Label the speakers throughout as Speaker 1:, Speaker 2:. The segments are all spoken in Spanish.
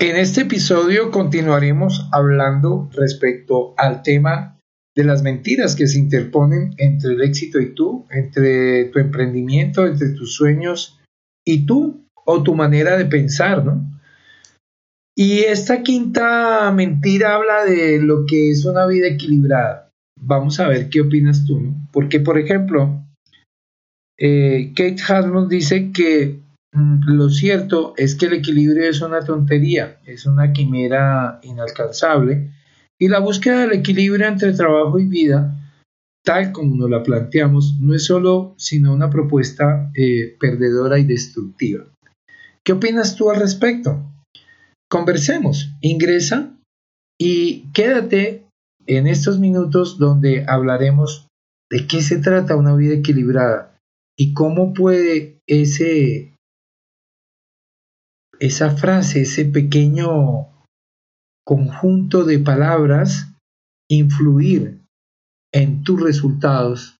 Speaker 1: En este episodio continuaremos hablando respecto al tema de las mentiras que se interponen entre el éxito y tú, entre tu emprendimiento, entre tus sueños y tú o tu manera de pensar, ¿no? Y esta quinta mentira habla de lo que es una vida equilibrada. Vamos a ver qué opinas tú, ¿no? Porque, por ejemplo, eh, Kate Hasmond dice que lo cierto es que el equilibrio es una tontería, es una quimera inalcanzable y la búsqueda del equilibrio entre trabajo y vida, tal como nos la planteamos, no es solo sino una propuesta eh, perdedora y destructiva. ¿Qué opinas tú al respecto? Conversemos, ingresa y quédate en estos minutos donde hablaremos de qué se trata una vida equilibrada y cómo puede ese esa frase, ese pequeño conjunto de palabras influir en tus resultados,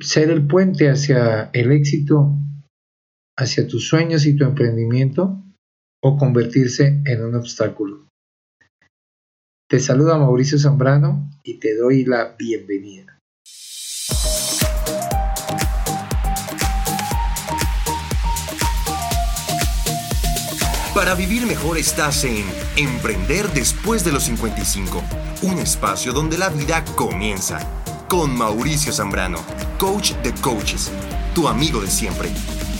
Speaker 1: ser el puente hacia el éxito, hacia tus sueños y tu emprendimiento o convertirse en un obstáculo. Te saluda Mauricio Zambrano y te doy la bienvenida.
Speaker 2: Para vivir mejor estás en Emprender después de los 55, un espacio donde la vida comienza. Con Mauricio Zambrano, coach de coaches, tu amigo de siempre.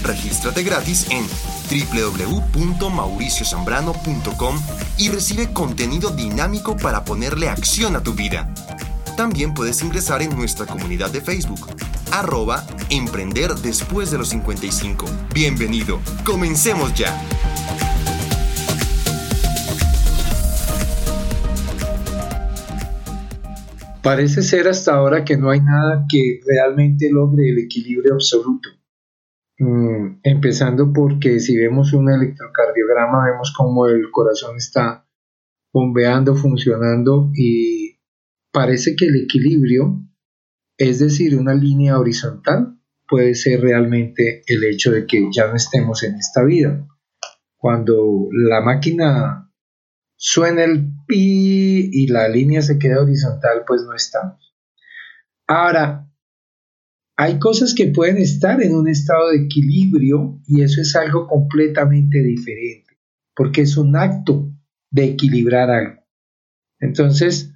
Speaker 2: Regístrate gratis en www.mauriciozambrano.com y recibe contenido dinámico para ponerle acción a tu vida. También puedes ingresar en nuestra comunidad de Facebook, arroba Emprender después de los 55. Bienvenido, comencemos ya.
Speaker 1: Parece ser hasta ahora que no hay nada que realmente logre el equilibrio absoluto. Mm, empezando porque si vemos un electrocardiograma vemos como el corazón está bombeando, funcionando y parece que el equilibrio, es decir, una línea horizontal, puede ser realmente el hecho de que ya no estemos en esta vida. Cuando la máquina suena el y la línea se queda horizontal, pues no estamos. Ahora, hay cosas que pueden estar en un estado de equilibrio y eso es algo completamente diferente, porque es un acto de equilibrar algo. Entonces,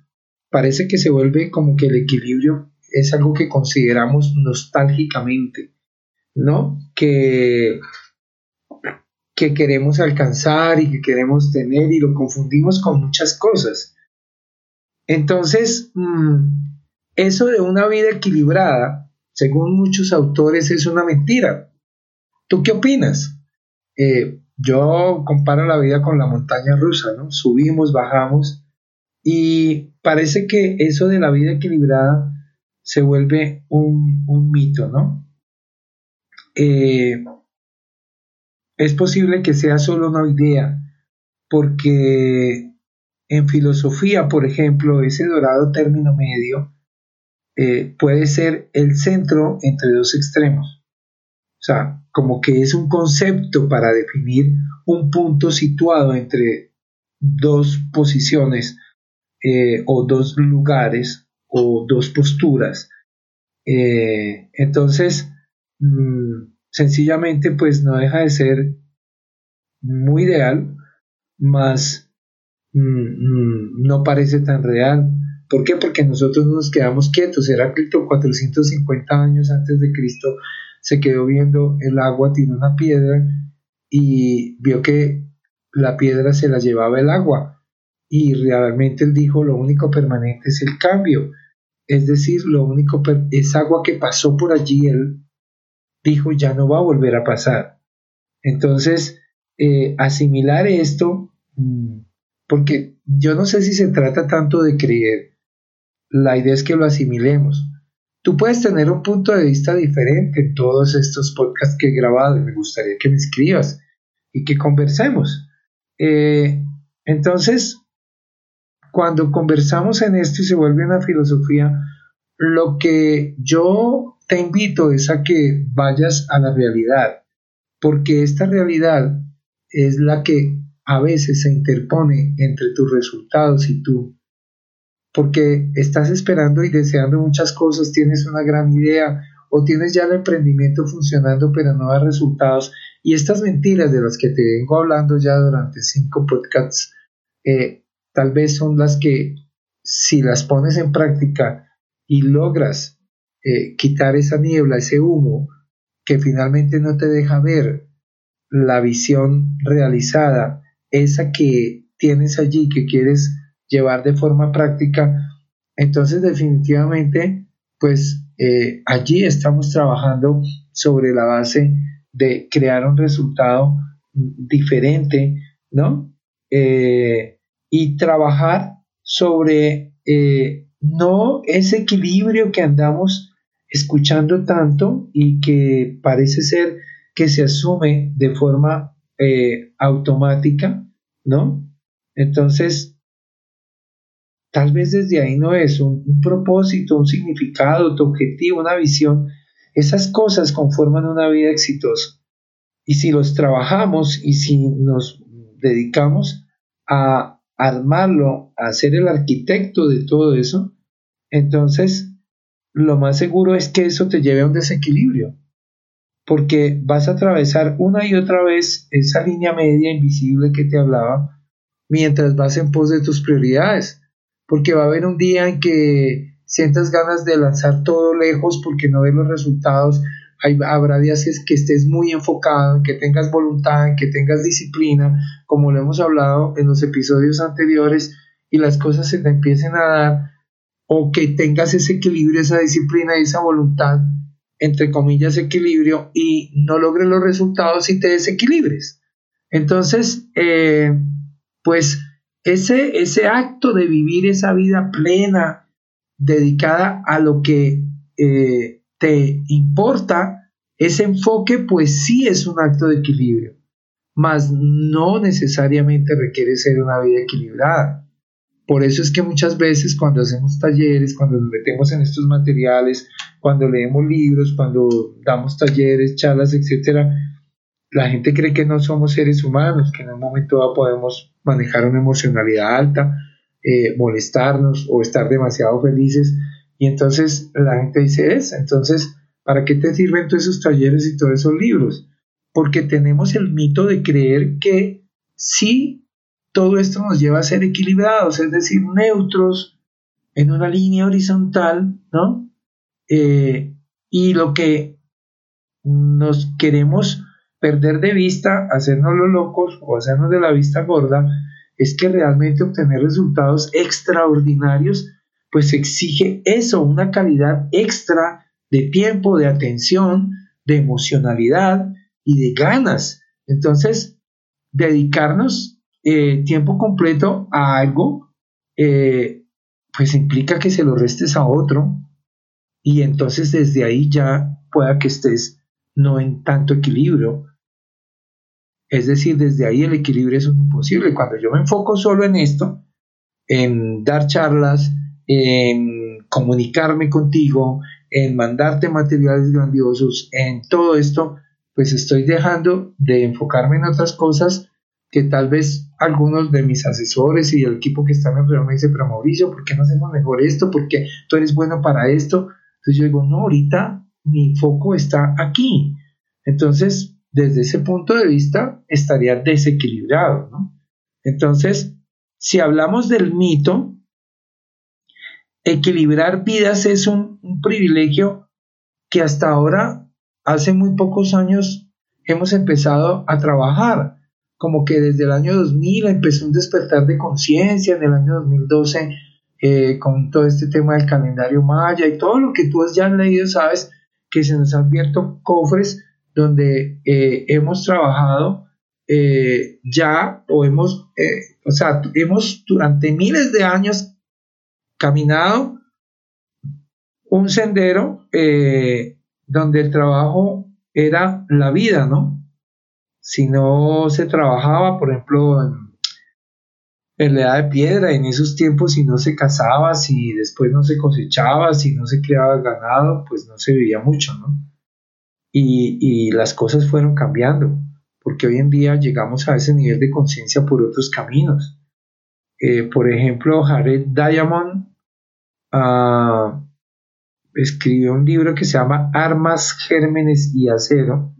Speaker 1: parece que se vuelve como que el equilibrio es algo que consideramos nostálgicamente, ¿no? Que que queremos alcanzar y que queremos tener y lo confundimos con muchas cosas. Entonces, mm, eso de una vida equilibrada, según muchos autores, es una mentira. ¿Tú qué opinas? Eh, yo comparo la vida con la montaña rusa, ¿no? Subimos, bajamos y parece que eso de la vida equilibrada se vuelve un, un mito, ¿no? Eh, es posible que sea solo una idea, porque en filosofía, por ejemplo, ese dorado término medio eh, puede ser el centro entre dos extremos. O sea, como que es un concepto para definir un punto situado entre dos posiciones eh, o dos lugares o dos posturas. Eh, entonces, mm, sencillamente pues no deja de ser muy ideal, más mm, mm, no parece tan real. ¿Por qué? Porque nosotros nos quedamos quietos. Heráclito 450 años antes de Cristo se quedó viendo el agua, tiró una piedra y vio que la piedra se la llevaba el agua. Y realmente él dijo, lo único permanente es el cambio. Es decir, lo único es agua que pasó por allí, él dijo ya no va a volver a pasar. Entonces, eh, asimilar esto, mm, porque yo no sé si se trata tanto de creer, la idea es que lo asimilemos. Tú puedes tener un punto de vista diferente en todos estos podcasts que he grabado y me gustaría que me escribas y que conversemos. Eh, entonces, cuando conversamos en esto y se vuelve una filosofía, lo que yo te invito es a que vayas a la realidad, porque esta realidad es la que a veces se interpone entre tus resultados y tú. Porque estás esperando y deseando muchas cosas, tienes una gran idea o tienes ya el emprendimiento funcionando pero no da resultados. Y estas mentiras de las que te vengo hablando ya durante cinco podcasts, eh, tal vez son las que si las pones en práctica y logras eh, quitar esa niebla, ese humo, que finalmente no te deja ver la visión realizada, esa que tienes allí, que quieres llevar de forma práctica, entonces definitivamente, pues eh, allí estamos trabajando sobre la base de crear un resultado diferente, ¿no? Eh, y trabajar sobre no ese equilibrio que andamos escuchando tanto y que parece ser que se asume de forma automática, ¿no? Entonces, Tal vez desde ahí no es un, propósito, un significado, tu objetivo, una visión. Esas cosas conforman una vida exitosa. Y si los trabajamos y si nos dedicamos a armarlo, a ser el arquitecto de todo eso, entonces lo más seguro es que eso te lleve a un desequilibrio, porque vas a atravesar una y otra vez esa línea media invisible que te hablaba mientras vas en pos de tus prioridades porque va a haber un día en que sientas ganas de lanzar todo lejos porque no ves los resultados. Hay, habrá días que estés muy enfocado, en que tengas voluntad, en que tengas disciplina, como lo hemos hablado en los episodios anteriores, y las cosas se te empiecen a dar, o que tengas ese equilibrio, esa disciplina y esa voluntad, entre comillas, equilibrio, y no logres los resultados y te desequilibres. Entonces, eh, pues ese, ese acto de vivir esa vida plena, dedicada a lo que eh, te importa, ese enfoque pues sí es un acto de equilibrio, mas no necesariamente requiere ser una vida equilibrada. Por eso es que muchas veces cuando hacemos talleres, cuando nos metemos en estos materiales, cuando leemos libros, cuando damos talleres, charlas, etcétera, la gente cree que no somos seres humanos, que en un momento dado podemos manejar una emocionalidad alta, eh, molestarnos o estar demasiado felices. Y entonces la gente dice es, entonces, ¿para qué te sirven todos esos talleres y todos esos libros? Porque tenemos el mito de creer que sí, todo esto nos lleva a ser equilibrados, es decir, neutros en una línea horizontal, ¿no? Eh, y lo que nos queremos perder de vista, hacernos los locos o hacernos de la vista gorda, es que realmente obtener resultados extraordinarios, pues exige eso, una calidad extra de tiempo, de atención, de emocionalidad y de ganas. Entonces, dedicarnos eh, tiempo completo a algo, eh, pues implica que se lo restes a otro y entonces desde ahí ya pueda que estés no en tanto equilibrio. Es decir, desde ahí el equilibrio es imposible. Cuando yo me enfoco solo en esto, en dar charlas, en comunicarme contigo, en mandarte materiales grandiosos, en todo esto, pues estoy dejando de enfocarme en otras cosas que tal vez algunos de mis asesores y el equipo que están alrededor me dicen, pero Mauricio, ¿por qué no hacemos mejor esto? Porque tú eres bueno para esto. Entonces yo digo, no, ahorita mi foco está aquí. Entonces, desde ese punto de vista, estaría desequilibrado. Entonces, si hablamos del mito, equilibrar vidas es un privilegio que hasta ahora, hace muy pocos años, hemos empezado a trabajar. Como que desde el año 2000 empezó un despertar de conciencia, en el año 2012 eh, con todo este tema del calendario maya y todo lo que tú has ya leído, sabes, que se nos han abierto cofres donde eh, hemos trabajado eh, ya o hemos, o sea, hemos durante miles de años caminado un sendero donde el trabajo era la vida, ¿no? Si no se trabajaba, por ejemplo, en, la edad de piedra, en esos tiempos, si no se cazaba, si después no se cosechaba, si no se creaba ganado, pues no se vivía mucho, ¿no? Y, las cosas fueron cambiando. porque hoy en día llegamos a ese nivel de conciencia por otros caminos. Eh, por ejemplo, Jared Diamond ah, escribió un libro que se llama Armas, Gérmenes y Acero,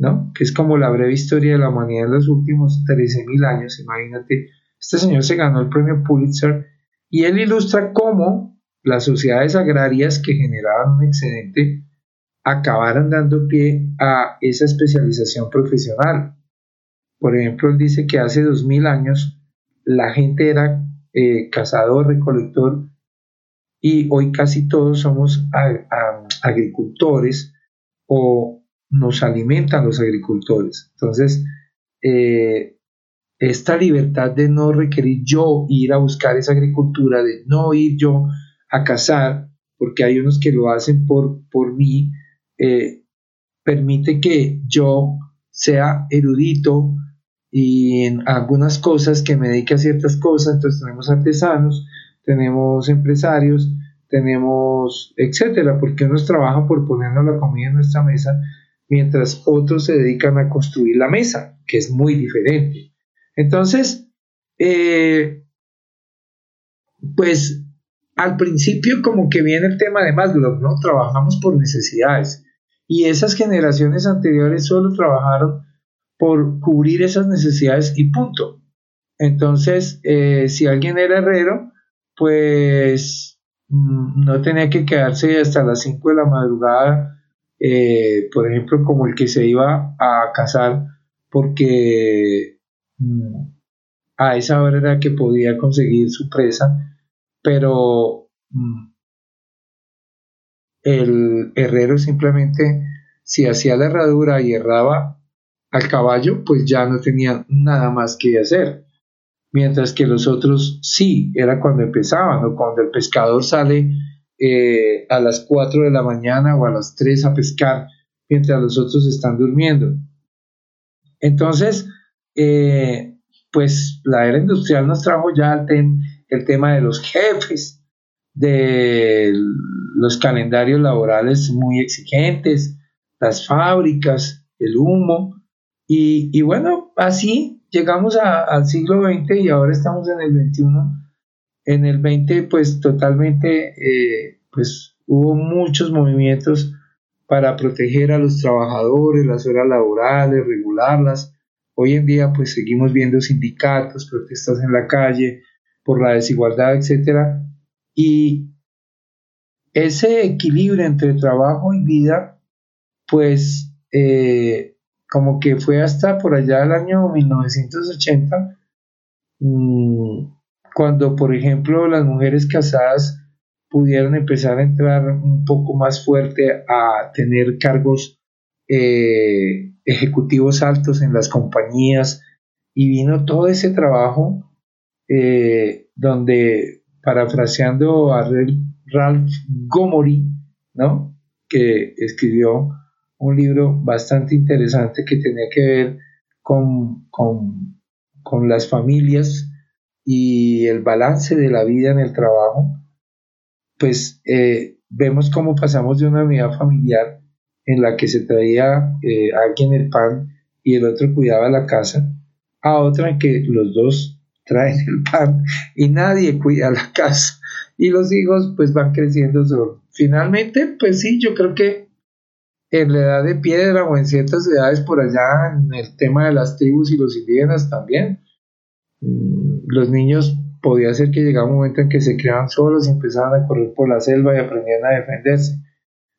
Speaker 1: ¿no? que es como la breve historia de la humanidad en los últimos 13.000 años, imagínate. Este señor se ganó el premio Pulitzer y él ilustra cómo las sociedades agrarias que generaban un excedente acabaron dando pie a esa especialización profesional. Por ejemplo, él dice que hace 2000 años la gente era eh, cazador, recolector y hoy casi todos somos agricultores o nos alimentan los agricultores. Entonces, eh, esta libertad de no requerir yo ir a buscar esa agricultura, de no ir yo a cazar, porque hay unos que lo hacen por, por mí, eh, permite que yo sea erudito y en algunas cosas que me dedique a ciertas cosas, entonces tenemos artesanos, tenemos empresarios, tenemos etcétera, porque unos trabajan por ponernos la comida en nuestra mesa, mientras otros se dedican a construir la mesa, que es muy diferente. Entonces, eh, pues al principio como que viene el tema de Maslow, ¿no? Trabajamos por necesidades y esas generaciones anteriores solo trabajaron por cubrir esas necesidades y punto. Entonces, eh, si alguien era herrero, pues mm, no tenía que quedarse hasta las 5 de la madrugada, eh, por ejemplo, como el que se iba a casar, porque mm, a esa hora era que podía conseguir su presa, pero mm, el herrero simplemente si hacía la herradura y erraba al caballo, pues ya no tenía nada más que hacer. Mientras que los otros sí, era cuando empezaban o cuando el pescador sale eh, a las 4 de la mañana o a las 3 a pescar mientras los otros están durmiendo. Entonces, eh, pues la era industrial nos trajo ya el, el tema de los jefes, de los calendarios laborales muy exigentes, las fábricas, el humo, y, bueno, así llegamos al siglo XX y ahora estamos en el XXI. En el XX, pues totalmente, eh, pues hubo muchos movimientos para proteger a los trabajadores, las horas laborales, regularlas. Hoy en día, pues seguimos viendo sindicatos, protestas en la calle por la desigualdad, etcétera. Y ese equilibrio entre trabajo y vida, pues eh, como que fue hasta por allá del año 1980, mm, cuando por ejemplo las mujeres casadas pudieron empezar a entrar un poco más fuerte a tener cargos eh, ejecutivos altos en las compañías y vino todo ese trabajo eh, donde parafraseando a Ralph Gomory, ¿no? que escribió un libro bastante interesante que tenía que ver con, con, las familias y el balance de la vida en el trabajo, pues eh, vemos cómo pasamos de una unidad familiar en la que se traía eh, alguien el pan y el otro cuidaba la casa, a otra en que los dos traen el pan y nadie cuida la casa y los hijos pues van creciendo solos. Finalmente, pues sí, yo creo que en la edad de piedra o en ciertas edades por allá, en el tema de las tribus y los indígenas también, los niños podía ser que llegaba un momento en que se creaban solos y empezaban a correr por la selva y aprendían a defenderse.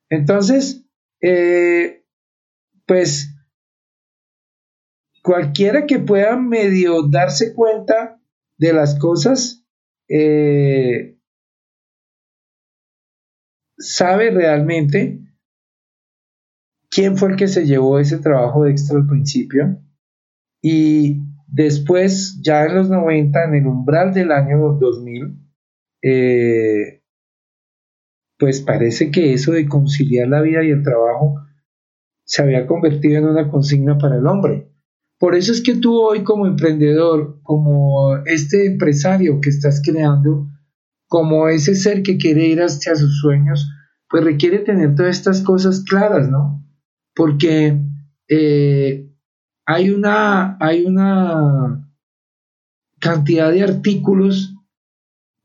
Speaker 1: Entonces, eh, pues cualquiera que pueda medio darse cuenta de las cosas, eh, sabe realmente quién fue el que se llevó ese trabajo extra al principio y después, ya en los 90, en el umbral del año 2000, eh, pues parece que eso de conciliar la vida y el trabajo se había convertido en una consigna para el hombre. Por eso es que tú hoy como emprendedor, como este empresario que estás creando, como ese ser que quiere ir hacia sus sueños, pues requiere tener todas estas cosas claras, ¿no? Porque eh, hay una, hay una cantidad de artículos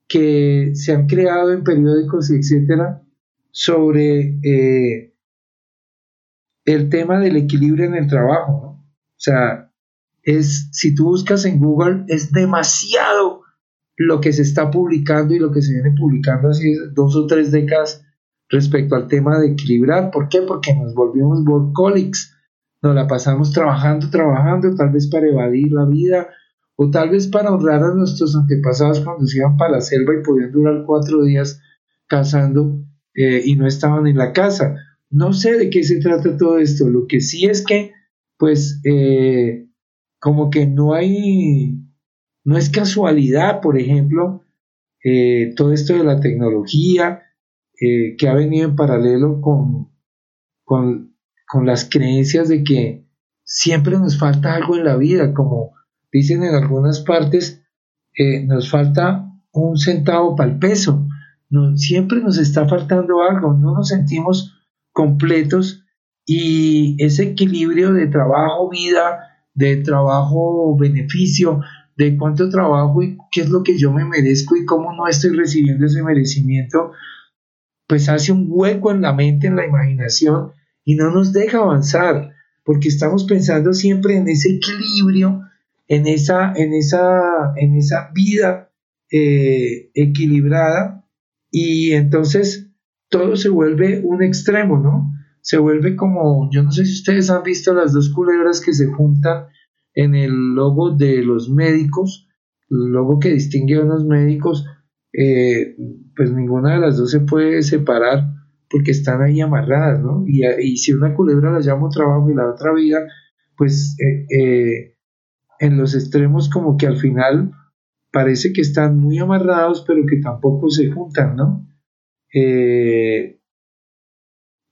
Speaker 1: que se han creado en periódicos, etcétera, sobre eh, el tema del equilibrio en el trabajo. ¿no? O sea, es, si tú buscas en Google, es demasiado lo que se está publicando y lo que se viene publicando hace dos o tres décadas respecto al tema de equilibrar. ¿Por qué? Porque nos volvimos workaholics. Nos la pasamos trabajando, trabajando, tal vez para evadir la vida o tal vez para honrar a nuestros antepasados cuando se iban para la selva y podían durar cuatro días cazando eh, y no estaban en la casa. No sé de qué se trata todo esto. Lo que sí es que, pues, eh, como que no hay, no es casualidad, por ejemplo, eh, todo esto de la tecnología que ha venido en paralelo con, con, con las creencias de que siempre nos falta algo en la vida, como dicen en algunas partes, eh, nos falta un centavo para el peso, no, siempre nos está faltando algo, no nos sentimos completos y ese equilibrio de trabajo, vida, de trabajo, beneficio, de cuánto trabajo y qué es lo que yo me merezco y cómo no estoy recibiendo ese merecimiento, pues hace un hueco en la mente, en la imaginación y no nos deja avanzar, porque estamos pensando siempre en ese equilibrio en esa, en esa, en esa vida eh, equilibrada y entonces todo se vuelve un extremo, ¿no? Se vuelve como, yo no sé si ustedes han visto las dos culebras que se juntan en el logo de los médicos, el logo que distingue a unos médicos, eh, pues ninguna de las dos se puede separar porque están ahí amarradas, ¿no? Y, si una culebra la llamo trabajo y la otra vida, pues eh, en los extremos como que al final parece que están muy amarrados, pero que tampoco se juntan, ¿no? Eh,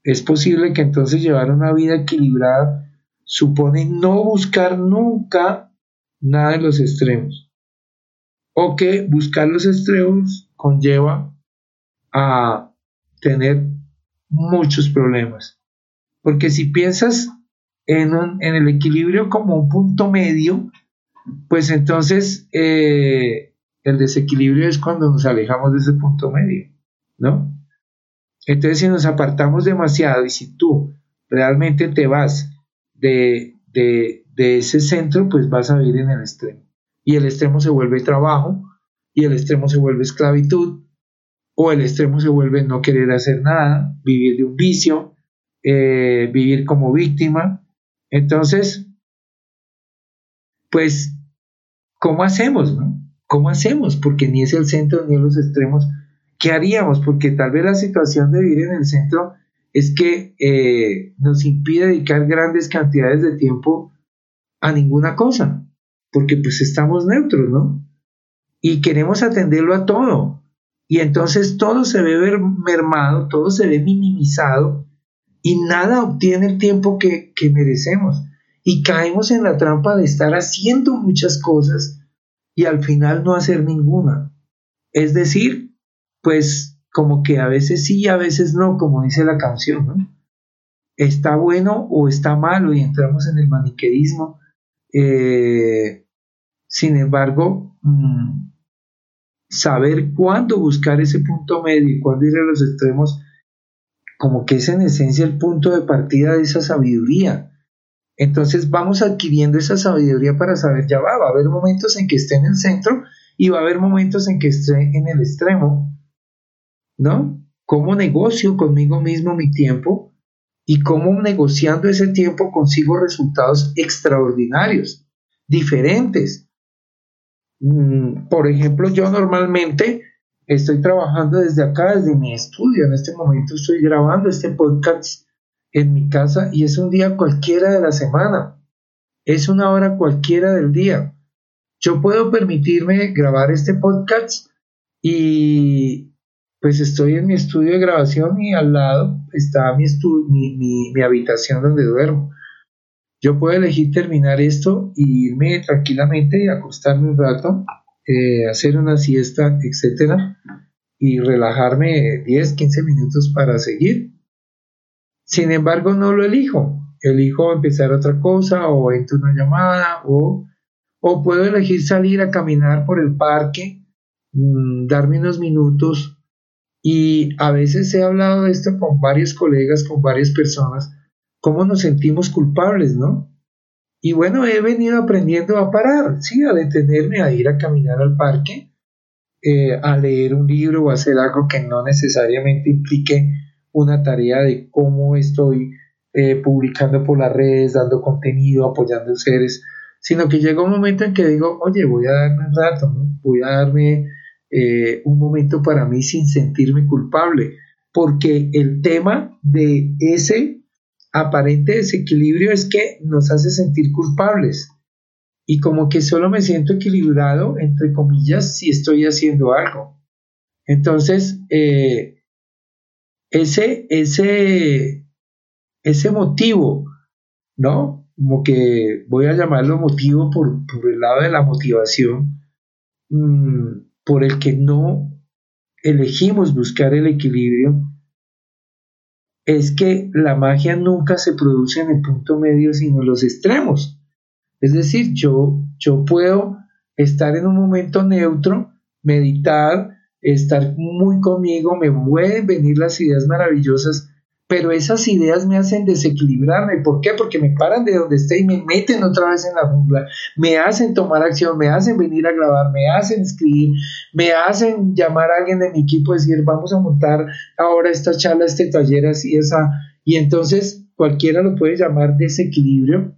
Speaker 1: es posible que entonces llevar una vida equilibrada supone no buscar nunca nada de los extremos. O que buscar los extremos conlleva a tener muchos problemas. Porque si piensas en, el equilibrio como un punto medio, pues entonces eh, el desequilibrio es cuando nos alejamos de ese punto medio, ¿no? Entonces si nos apartamos demasiado y si tú realmente te vas de ese centro, pues vas a vivir en el extremo. Y el extremo se vuelve trabajo, y el extremo se vuelve esclavitud, o el extremo se vuelve no querer hacer nada, vivir de un vicio, eh, vivir como víctima. Entonces, pues, ¿cómo hacemos? No? ¿Cómo hacemos? Porque ni es el centro ni los extremos. ¿Qué haríamos? Porque tal vez la situación de vivir en el centro es que eh, nos impide dedicar grandes cantidades de tiempo a ninguna cosa, porque pues estamos neutros, ¿no? Y queremos atenderlo a todo. Y entonces todo se ve mermado, todo se ve minimizado y nada obtiene el tiempo que, que merecemos y caemos en la trampa de estar haciendo muchas cosas y al final no hacer ninguna. Es decir, pues como que a veces sí y a veces no, como dice la canción, ¿no? Está bueno o está malo y entramos en el maniqueísmo. Eh, sin embargo, mm, saber cuándo buscar ese punto medio y cuándo ir a los extremos, como que es en esencia el punto de partida de esa sabiduría entonces vamos adquiriendo esa sabiduría para saber, ya va, va a haber momentos en que esté en el centro y va a haber momentos en que esté en el extremo, ¿no? ¿Cómo negocio conmigo mismo mi tiempo? Y cómo negociando ese tiempo consigo resultados extraordinarios, diferentes. Mm, por ejemplo, yo normalmente estoy trabajando desde acá, desde mi estudio. En este momento estoy grabando este podcast en mi casa y es un día cualquiera de la semana, es una hora cualquiera del día. Yo puedo permitirme grabar este podcast y pues estoy en mi estudio de grabación y al lado está mi, mi, mi, habitación donde duermo. Yo puedo elegir terminar esto y irme tranquilamente acostarme un rato, eh, hacer una siesta, etcétera, y relajarme 10, 15 minutos para seguir sin embargo, no lo elijo. elijo empezar otra cosa o entro una llamada o, o puedo elegir salir a caminar por el parque, mm, darme unos minutos y a veces he hablado de esto con varios colegas, con varias personas, cómo nos sentimos culpables, ¿no? Y bueno, he venido aprendiendo a parar, sí, a detenerme, a ir a caminar al parque, eh, a leer un libro o hacer algo que no necesariamente implique una tarea de cómo estoy eh, publicando por las redes, dando contenido, apoyando seres, sino que llega un momento en que digo, oye, voy a darme un rato, voy a darme eh, un momento para mí sin sentirme culpable, porque el tema de ese aparente desequilibrio es que nos hace sentir culpables y como que solo me siento equilibrado, entre comillas, si estoy haciendo algo. Entonces, eh, ese, ese, ese motivo, ¿no? Como que voy a llamarlo motivo por, el lado de la motivación, mm, por el que no elegimos buscar el equilibrio, es que la magia nunca se produce en el punto medio, sino en los extremos. Es decir, yo, yo puedo estar en un momento neutro, meditar, estar muy conmigo, me pueden venir las ideas maravillosas, pero esas ideas me hacen desequilibrarme. ¿Por qué? Porque me paran de donde estoy y me meten otra vez en la jungla, me hacen tomar acción, me hacen venir a grabar, me hacen escribir, me hacen llamar a alguien de mi equipo y decir, vamos a montar ahora esta charla, este taller, así, esa. Y entonces cualquiera lo puede llamar desequilibrio.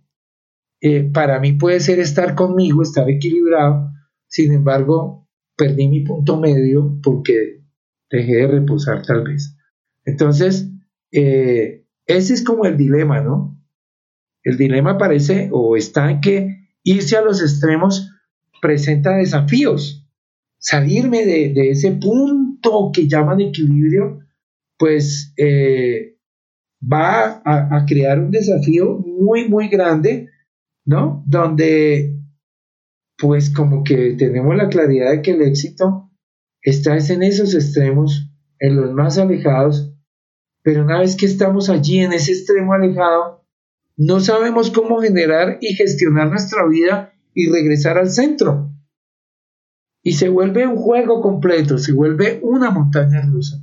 Speaker 1: Eh, para mí puede ser estar conmigo, estar equilibrado, sin embargo, perdí mi punto medio porque dejé de reposar tal vez. Entonces, eh, ese es como el dilema, ¿no? El dilema parece o está en que irse a los extremos presenta desafíos. Salirme de, ese punto que llaman equilibrio, pues eh, va a, a, crear un desafío muy, muy grande, ¿no? Donde, pues como que tenemos la claridad de que el éxito está en esos extremos, en los más alejados, pero una vez que estamos allí en ese extremo alejado, no sabemos cómo generar y gestionar nuestra vida y regresar al centro. Y se vuelve un juego completo, se vuelve una montaña rusa.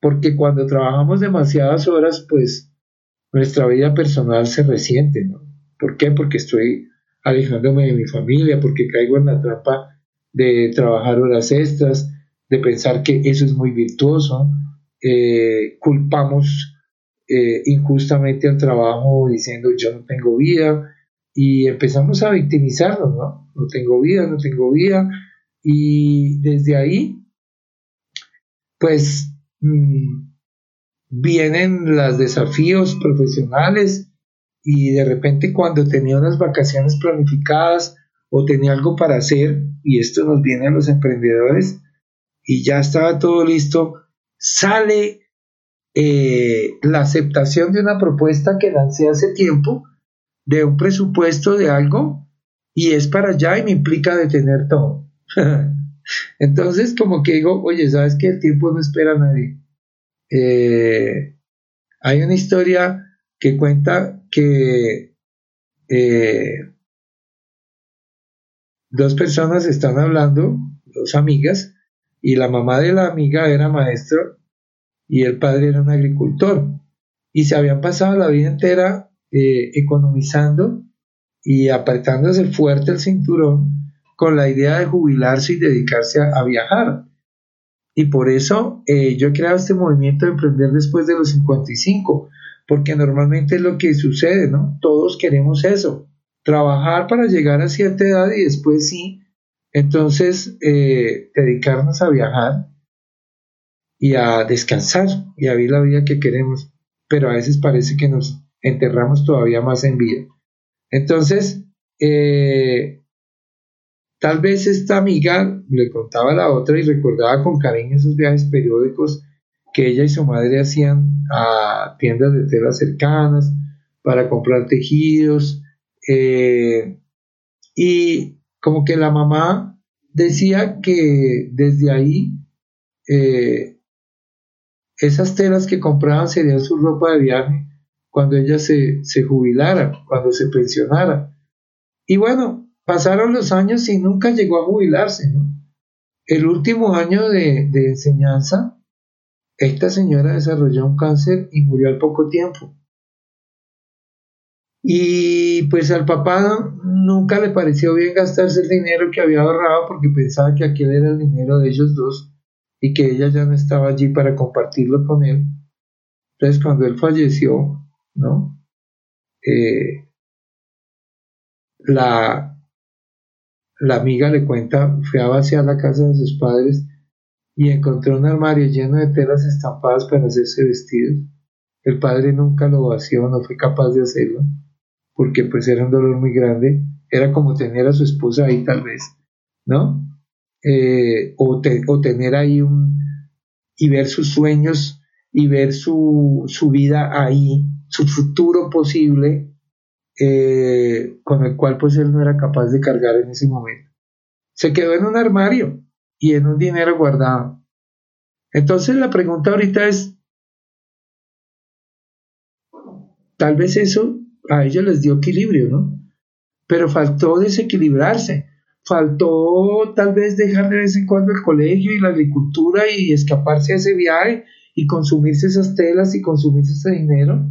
Speaker 1: Porque cuando trabajamos demasiadas horas, pues nuestra vida personal se resiente, ¿no? ¿Por qué? Porque estoy alejándome de mi familia, porque caigo en la trampa de trabajar horas extras, de pensar que eso es muy virtuoso, eh, culpamos eh, injustamente al trabajo diciendo yo no tengo vida y empezamos a victimizarnos, ¿no? No tengo vida, no tengo vida y desde ahí pues mm, vienen los desafíos profesionales y de repente cuando tenía unas vacaciones planificadas o tenía algo para hacer, y esto nos viene a los emprendedores, y ya estaba todo listo, sale eh, la aceptación de una propuesta que lancé hace tiempo, de un presupuesto de algo, y es para allá y me implica detener todo. Entonces, como que digo, oye, ¿sabes que el tiempo no espera a nadie? Eh, hay una historia que cuenta que eh, dos personas están hablando, dos amigas, y la mamá de la amiga era maestro y el padre era un agricultor y se habían pasado la vida entera eh, economizando y apretándose fuerte el cinturón con la idea de jubilarse y dedicarse a, viajar. Y por eso eh, yo he creado este movimiento de emprender después de los 55, porque normalmente es lo que sucede, ¿no? Todos queremos eso, trabajar para llegar a cierta edad y después sí entonces, eh, dedicarnos a viajar y a descansar y a vivir la vida que queremos, pero a veces parece que nos enterramos todavía más en vida. Entonces, eh, tal vez esta amiga le contaba a la otra y recordaba con cariño esos viajes periódicos que ella y su madre hacían a tiendas de tela cercanas para comprar tejidos. Eh, y como que la mamá decía que desde ahí eh, esas telas que compraban serían su ropa de viaje cuando ella se, jubilara, cuando se pensionara. Y bueno, pasaron los años y nunca llegó a jubilarse. El último año de, de enseñanza, esta señora desarrolló un cáncer y murió al poco tiempo. Y pues al papá nunca le pareció bien gastarse el dinero que había ahorrado porque pensaba que aquel era el dinero de ellos dos y que ella ya no estaba allí para compartirlo con él. Entonces cuando él falleció, ¿no? Eh, la, la amiga le cuenta, fue a vaciar la casa de sus padres y encontró un armario lleno de telas estampadas para hacerse vestidos. El padre nunca lo vació, no fue capaz de hacerlo porque pues era un dolor muy grande, era como tener a su esposa ahí tal vez, ¿no? Eh, o, tener ahí un, y ver sus sueños y ver su, vida ahí, su futuro posible, eh, con el cual pues él no era capaz de cargar en ese momento. Se quedó en un armario y en un dinero guardado. Entonces la pregunta ahorita es, tal vez eso a ellos les dio equilibrio, ¿no? Pero faltó desequilibrarse, faltó tal vez dejar de vez en cuando el colegio y la agricultura y escaparse a ese viaje y consumirse esas telas y consumirse ese dinero.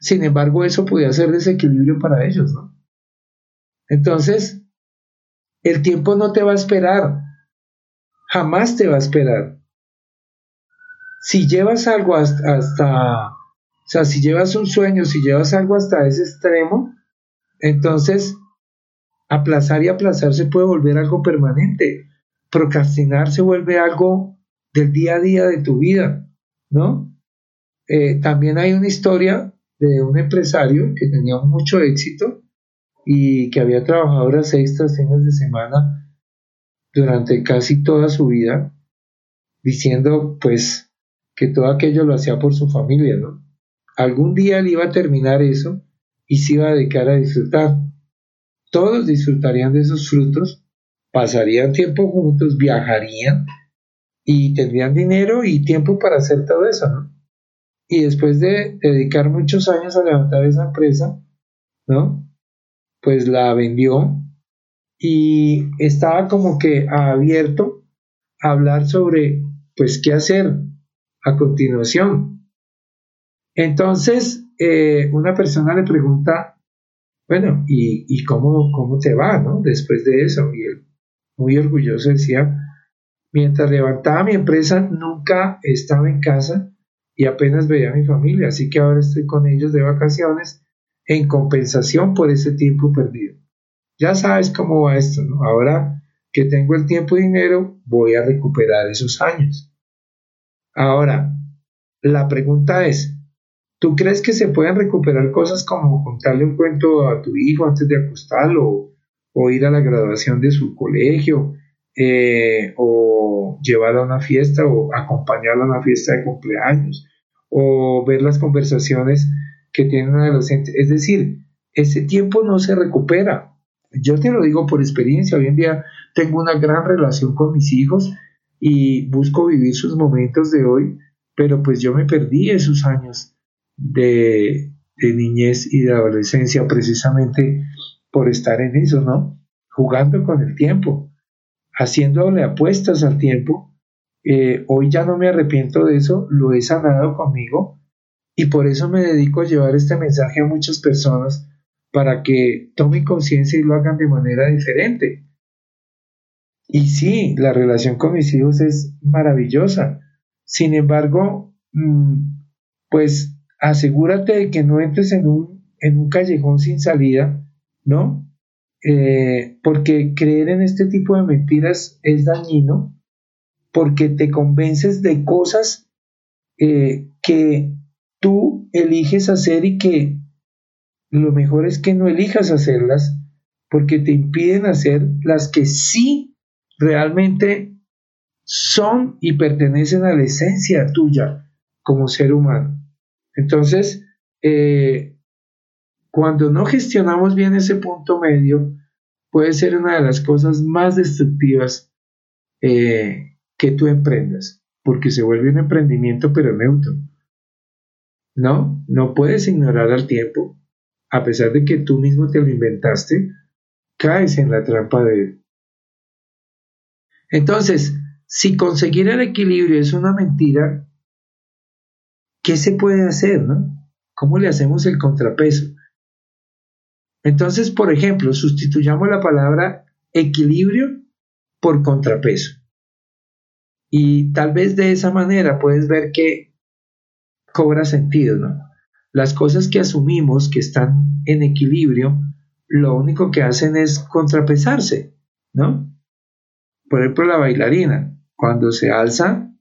Speaker 1: Sin embargo, eso podía ser desequilibrio para ellos, ¿no? Entonces, el tiempo no te va a esperar, jamás te va a esperar. Si llevas algo hasta o sea, si llevas un sueño, si llevas algo hasta ese extremo, entonces aplazar y aplazar se puede volver algo permanente. Procrastinar se vuelve algo del día a día de tu vida, ¿no? Eh, también hay una historia de un empresario que tenía mucho éxito y que había trabajado horas extras fines de semana durante casi toda su vida, diciendo pues que todo aquello lo hacía por su familia, ¿no? Algún día él iba a terminar eso y se iba a dedicar a disfrutar. Todos disfrutarían de esos frutos, pasarían tiempo juntos, viajarían y tendrían dinero y tiempo para hacer todo eso, ¿no? Y después de dedicar muchos años a levantar esa empresa, ¿no? Pues la vendió y estaba como que abierto a hablar sobre, pues, qué hacer a continuación. Entonces, eh, una persona le pregunta, bueno, ¿y, cómo, cómo, te va, no? Después de eso, y él, muy orgulloso, decía, mientras levantaba mi empresa, nunca estaba en casa y apenas veía a mi familia, así que ahora estoy con ellos de vacaciones en compensación por ese tiempo perdido. Ya sabes cómo va esto, ¿no? Ahora que tengo el tiempo y dinero, voy a recuperar esos años. Ahora, la pregunta es, ¿Tú crees que se pueden recuperar cosas como contarle un cuento a tu hijo antes de acostarlo o, ir a la graduación de su colegio eh, o llevar a una fiesta o acompañarlo a una fiesta de cumpleaños o ver las conversaciones que tiene un adolescente? Es decir, ese tiempo no se recupera. Yo te lo digo por experiencia, hoy en día tengo una gran relación con mis hijos y busco vivir sus momentos de hoy, pero pues yo me perdí esos años de, niñez y de adolescencia precisamente por estar en eso, ¿no? Jugando con el tiempo, haciéndole apuestas al tiempo. Eh, hoy ya no me arrepiento de eso, lo he sanado conmigo y por eso me dedico a llevar este mensaje a muchas personas para que tomen conciencia y lo hagan de manera diferente. Y sí, la relación con mis hijos es maravillosa. Sin embargo, mm, pues asegúrate de que no entres en un, en un callejón sin salida, ¿no? Eh, porque creer en este tipo de mentiras es dañino, porque te convences de cosas eh, que tú eliges hacer y que lo mejor es que no elijas hacerlas, porque te impiden hacer las que sí realmente son y pertenecen a la esencia tuya como ser humano. Entonces, eh, cuando no gestionamos bien ese punto medio, puede ser una de las cosas más destructivas eh, que tú emprendas, porque se vuelve un emprendimiento pero neutro. No, no puedes ignorar al tiempo. A pesar de que tú mismo te lo inventaste, caes en la trampa de él. Entonces, si conseguir el equilibrio es una mentira, ¿qué se puede hacer, no? ¿Cómo le hacemos el contrapeso? Entonces, por ejemplo, sustituyamos la palabra equilibrio por contrapeso. Y tal vez de esa manera puedes ver que cobra sentido, ¿no? Las cosas que asumimos que están en equilibrio, lo único que hacen es contrapesarse, ¿no? Por ejemplo, la bailarina, cuando se alza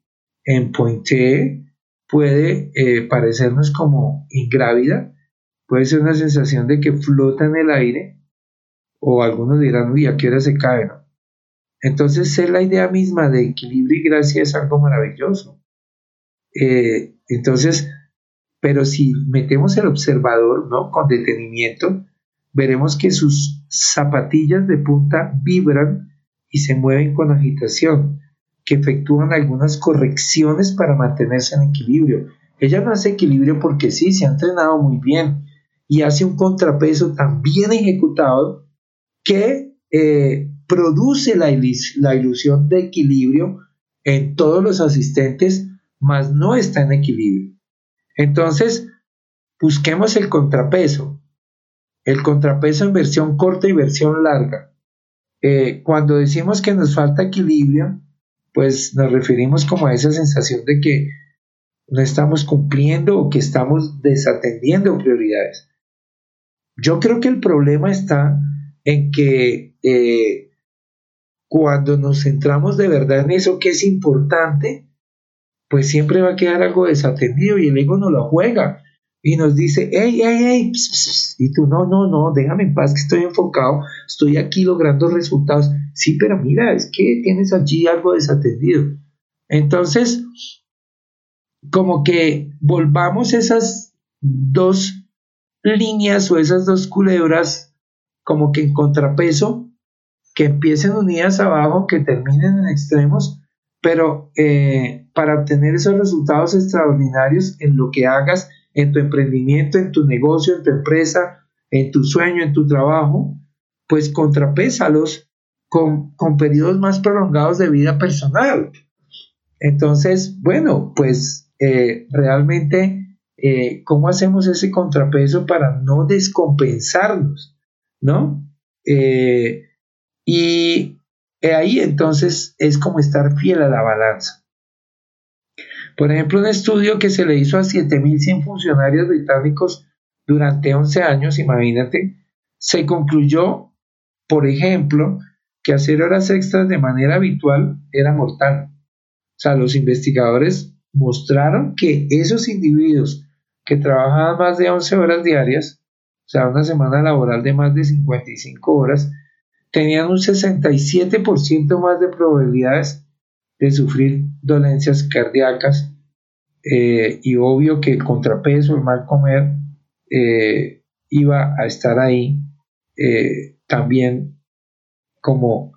Speaker 1: en pointe, puede eh, parecernos como ingrávida, puede ser una sensación de que flota en el aire, o algunos dirán, uy, ¿a qué hora se cae? ¿no? Entonces, ser la idea misma de equilibrio y gracia es algo maravilloso. Eh, entonces, pero si metemos el observador, ¿no? Con detenimiento, veremos que sus zapatillas de punta vibran y se mueven con agitación, que efectúan algunas correcciones para mantenerse en equilibrio. Ella no hace equilibrio porque sí, se ha entrenado muy bien y hace un contrapeso tan bien ejecutado que eh, produce la, ilusión de equilibrio en todos los asistentes, mas no está en equilibrio. Entonces, busquemos el contrapeso. El contrapeso en versión corta y versión larga. Eh, cuando decimos que nos falta equilibrio, pues nos referimos como a esa sensación de que no estamos cumpliendo o que estamos desatendiendo prioridades. Yo creo que el problema está en que eh, cuando nos centramos de verdad en eso que es importante, pues siempre va a quedar algo desatendido y el ego nos lo juega y nos dice, hey, hey, hey, y tú, no, no, no, déjame en paz que estoy enfocado, estoy aquí logrando resultados. Sí, pero mira, es que tienes allí algo desatendido. Entonces, como que volvamos esas dos líneas o esas dos culebras como que en contrapeso que empiecen unidas abajo, que terminen en extremos, pero eh, para obtener esos resultados extraordinarios en lo que hagas, en tu emprendimiento, en tu negocio, en tu empresa, en tu sueño, en tu trabajo, pues contrapésalos con, periodos más prolongados de vida personal. Entonces, bueno, pues eh, realmente, eh, ¿cómo hacemos ese contrapeso para no descompensarnos? ¿No? Y ahí entonces es como estar fiel a la balanza. Por ejemplo, un estudio que se le hizo a 7.100 funcionarios británicos durante 11 años, imagínate, se concluyó, por ejemplo, que hacer horas extras de manera habitual era mortal. O sea, los investigadores mostraron que esos individuos que trabajaban más de 11 horas diarias, o sea, una semana laboral de más de 55 horas, tenían un 67% más de probabilidades de sufrir dolencias cardíacas eh, y obvio que el contrapeso, el mal comer, eh, iba a estar ahí eh, también como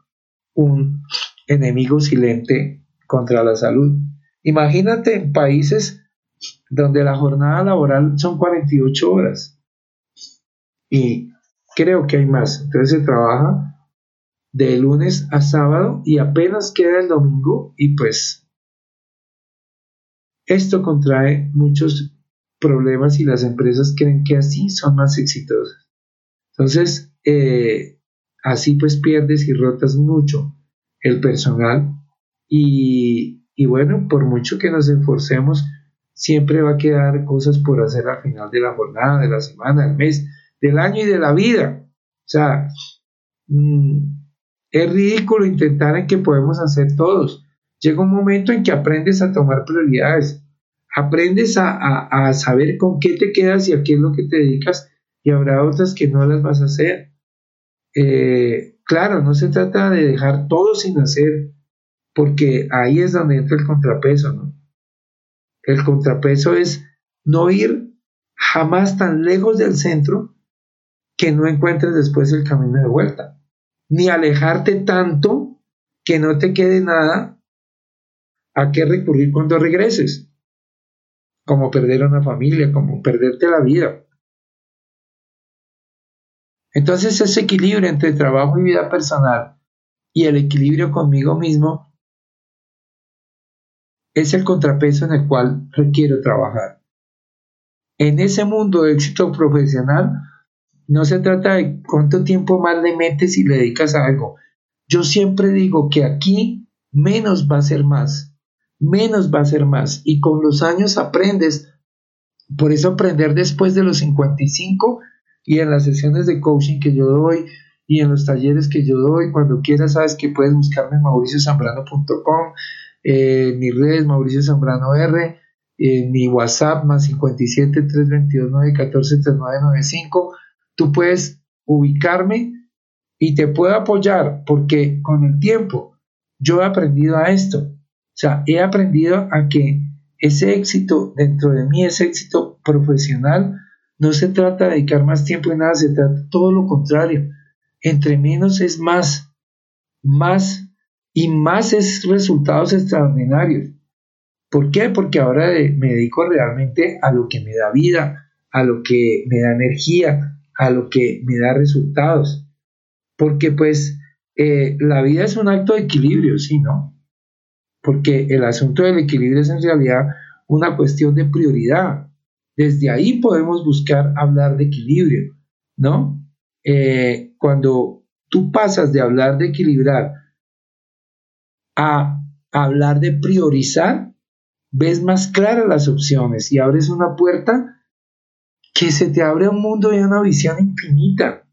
Speaker 1: un enemigo silente contra la salud. Imagínate en países donde la jornada laboral son 48 horas y creo que hay más, entonces se trabaja de lunes a sábado y apenas queda el domingo y pues esto contrae muchos problemas y las empresas creen que así son más exitosas. Entonces, eh, así pues pierdes y rotas mucho el personal y, bueno, por mucho que nos esforcemos, siempre va a quedar cosas por hacer al final de la jornada, de la semana, del mes, del año y de la vida. O sea, mmm, es ridículo intentar en que podemos hacer todos. Llega un momento en que aprendes a tomar prioridades, aprendes a, saber con qué te quedas y a qué es lo que te dedicas y habrá otras que no las vas a hacer. Eh, claro, no se trata de dejar todo sin hacer, porque ahí es donde entra el contrapeso, ¿no? El contrapeso es no ir jamás tan lejos del centro que no encuentres después el camino de vuelta ni alejarte tanto que no te quede nada a qué recurrir cuando regreses. Como perder una familia, como perderte la vida. Entonces ese equilibrio entre trabajo y vida personal y el equilibrio conmigo mismo es el contrapeso en el cual requiero trabajar. En ese mundo de éxito profesional no se trata de cuánto tiempo más le metes y le dedicas a algo. Yo siempre digo que aquí menos va a ser más, menos va a ser más y con los años aprendes. Por eso aprender después de los 55 y en las sesiones de coaching que yo doy y en los talleres que yo doy, cuando quieras sabes que puedes buscarme en mauriciosambrano.com, eh, mi redes Mauricio Zambrano R, en mi WhatsApp más 57 322 914 3995. Tú puedes ubicarme y te puedo apoyar porque con el tiempo yo he aprendido a esto. Sea, he aprendido a que ese éxito dentro de mí, ese éxito profesional, no se trata de dedicar más tiempo en nada, se trata todo lo contrario. Entre menos es más, más y más es resultados extraordinarios. ¿Por qué? Porque ahora me dedico realmente a lo que me da vida, a lo que me da energía, a lo que me da resultados. Porque pues eh, la vida es un acto de equilibrio, ¿sí, no? Porque el asunto del equilibrio es en realidad una cuestión de prioridad. Desde ahí podemos buscar hablar de equilibrio, ¿no? Eh, cuando tú pasas de hablar de equilibrar a hablar de priorizar, ves más claras las opciones y abres una puerta que se te abre un mundo y una visión infinita,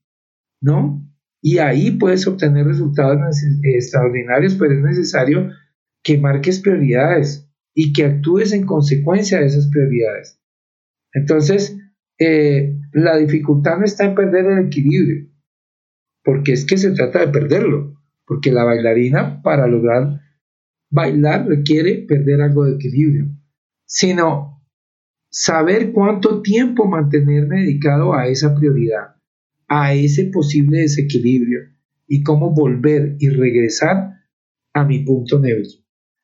Speaker 1: ¿no? Y ahí puedes obtener resultados extraordinarios, pero es necesario que marques prioridades y que actúes en consecuencia de esas prioridades. Entonces, eh, la dificultad no está en perder el equilibrio, porque es que se trata de perderlo porque la bailarina para lograr bailar requiere perder algo de equilibrio, sino saber cuánto tiempo mantenerme dedicado a esa prioridad, a ese posible desequilibrio y cómo volver y regresar a mi punto neutro.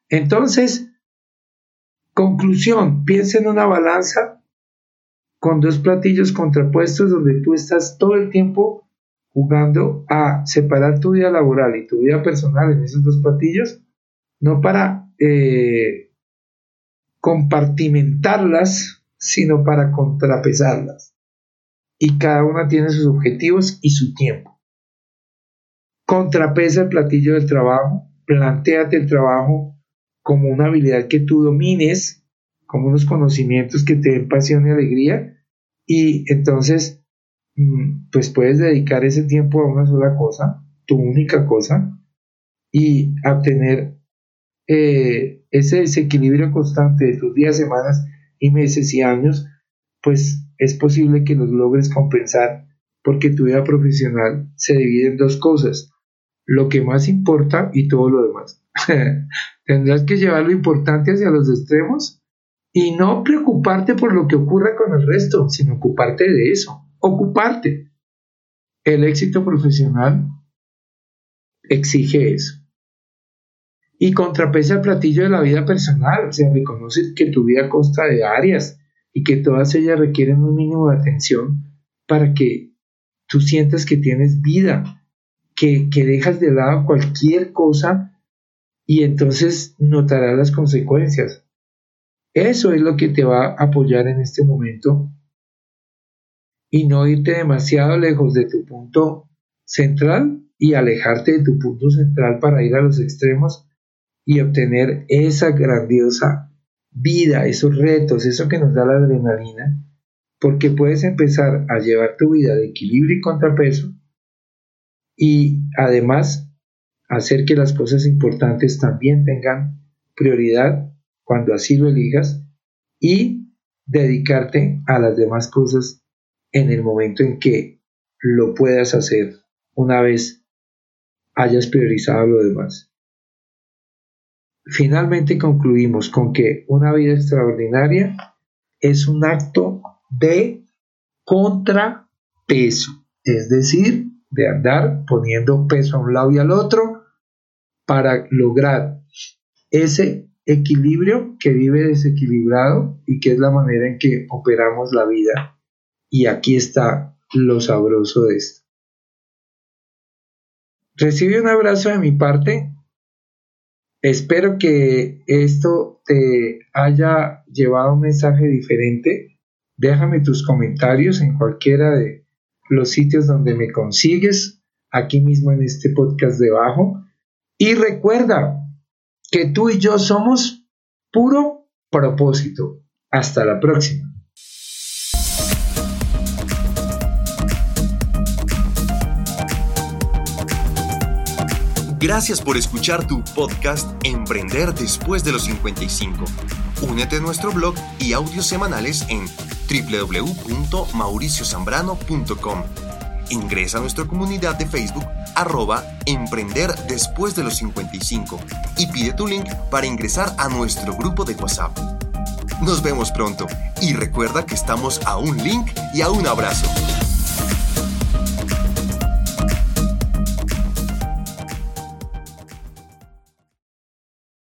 Speaker 1: Entonces, conclusión, piensa en una balanza con dos platillos contrapuestos donde tú estás todo el tiempo jugando a separar tu vida laboral y tu vida personal en esos dos patillos, no para eh, compartimentarlas, sino para contrapesarlas. Y cada una tiene sus objetivos y su tiempo. Contrapesa el platillo del trabajo, planteate el trabajo como una habilidad que tú domines, como unos conocimientos que te den pasión y alegría, y entonces Mm, pues puedes dedicar ese tiempo a una sola cosa, tu única cosa, y obtener eh, ese desequilibrio constante de tus días, semanas y meses y años, pues es posible que los logres compensar porque tu vida profesional se divide en dos cosas, lo que más importa y todo lo demás. Tendrás que llevar lo importante hacia los extremos y no preocuparte por lo que ocurra con el resto, sino ocuparte de eso ocuparte. El éxito profesional exige eso. Y contrapesa el platillo de la vida personal, o sea, reconoce que tu vida consta de áreas y que todas ellas requieren un mínimo de atención para que tú sientas que tienes vida, que, que dejas de lado cualquier cosa y entonces notarás las consecuencias. Eso es lo que te va a apoyar en este momento y no irte demasiado lejos de tu punto central y alejarte de tu punto central para ir a los extremos y obtener esa grandiosa vida, esos retos, eso que nos da la adrenalina, porque puedes empezar a llevar tu vida de equilibrio y contrapeso y además hacer que las cosas importantes también tengan prioridad cuando así lo elijas y dedicarte a las demás cosas en el momento en que lo puedas hacer una vez hayas priorizado lo demás. Finalmente concluimos con que una vida extraordinaria es un acto de contrapeso, es decir, de andar poniendo peso a un lado y al otro para lograr ese equilibrio que vive desequilibrado y que es la manera en que operamos la vida. Y aquí está lo sabroso de esto. Recibe un abrazo de mi parte. Espero que esto te haya llevado un mensaje diferente. Déjame tus comentarios en cualquiera de los sitios donde me consigues, aquí mismo en este podcast debajo. Y recuerda que tú y yo somos puro propósito. Hasta la próxima.
Speaker 2: Gracias por escuchar tu podcast Emprender después de los 55. Únete a nuestro blog y audios semanales en www.mauriciosambrano.com. Ingresa a nuestra comunidad de Facebook arroba Emprender después de los 55 y pide tu link para ingresar a nuestro grupo de WhatsApp. Nos vemos pronto y recuerda que estamos a un link y a un abrazo.